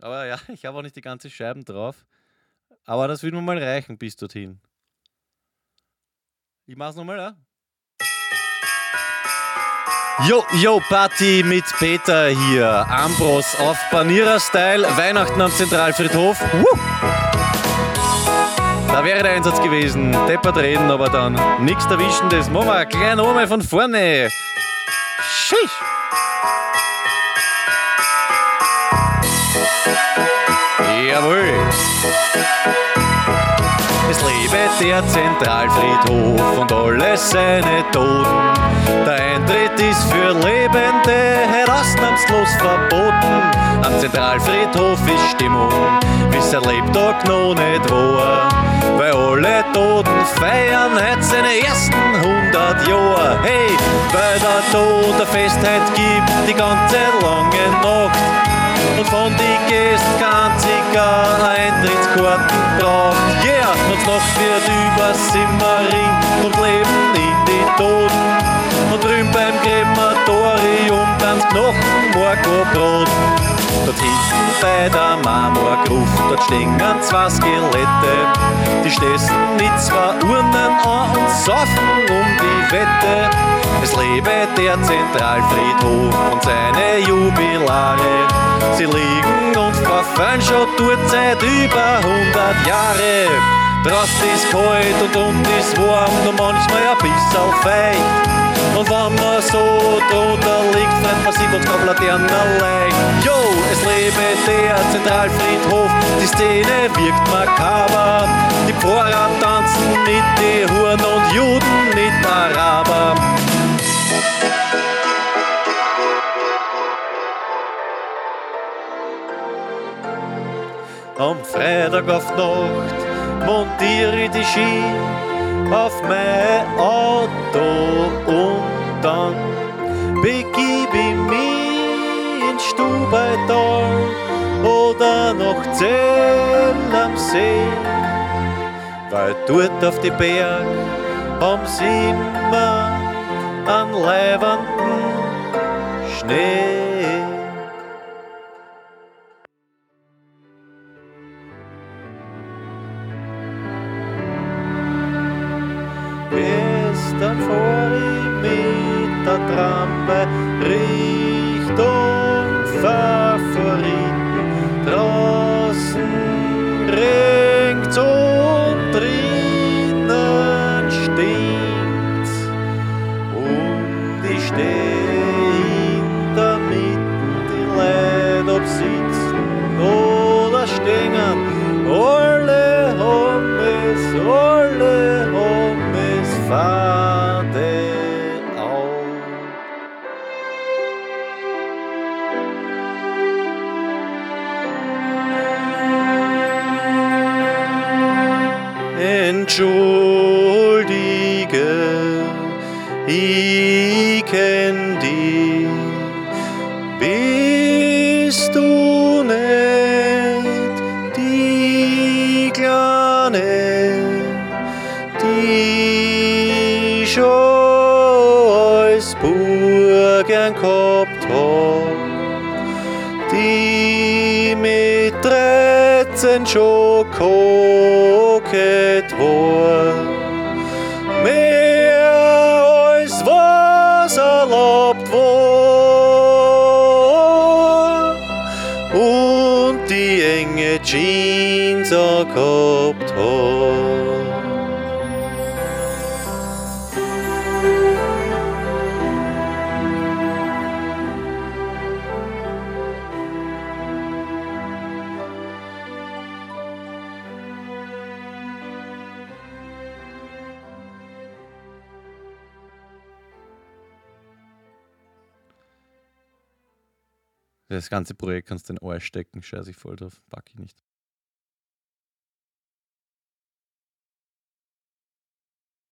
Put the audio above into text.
Aber ja, ich habe auch nicht die ganze Scheiben drauf. Aber das wird mir mal reichen bis dorthin. Ich mach's nochmal, ja? Yo, yo, Party mit Peter hier. Ambros auf Banierer-Style. Weihnachten am Zentralfriedhof. Woo! Da wäre der Einsatz gewesen. Deppert reden, aber dann nichts erwischendes. Wir gleich nochmal von vorne. Schisch! Jawohl! Es lebe der Zentralfriedhof und alle seine Toten. Der Eintritt ist für Lebende ausnahmslos verboten. Am Zentralfriedhof ist Stimmung, wie's erlebt Tag noch nicht war. Weil alle Toten feiern heute seine ersten 100 Jahre. Hey, weil der Tod eine Festheit gibt, die ganze lange Nacht. Und von egal Eintrittskarten braucht. Yeah, und Nacht wird über Simmering und Leben in die Toten. Und drüben beim Krematorium tanzt noch Morgobrot. Dort hinten bei der Marmorgruft, dort stehen zwei Skelette. Die stessen mit zwei Urnen an und saufen um die Wette. Es lebe der Zentralfriedhof und seine Jubilare. Sie liegen und verfallen schon dort seit über 100 Jahre. Draußen ist kalt und unten ist warm, nur manchmal ein bisschen feucht. Und wenn man so drunter liegt, brennt man uns kaum Laternen leicht. Jo, es lebe der Zentralfriedhof, die Szene wirkt makaber. Die Pfarrer tanzen mit die Huren und Juden Am Freitag auf Nacht montiere ich die Ski auf mein Auto und dann begib ich mich ins Stubaital oder nach Zell am See, weil dort auf die Berg haben sie immer einen leibenden Schnee. Gestern fuhr ich mit der Trampe Richtung Favoriten. Draußen regt's und drinnen Entschuldige, ich kenn dich, bist du nicht die Kleine, die schon als Burg gern gehabt hat, die mit dreizehn schon koket war und die enge Jeans auch gehabt Das ganze Projekt kannst du in den Ohr stecken, scheiße ich voll drauf, pack ich nicht.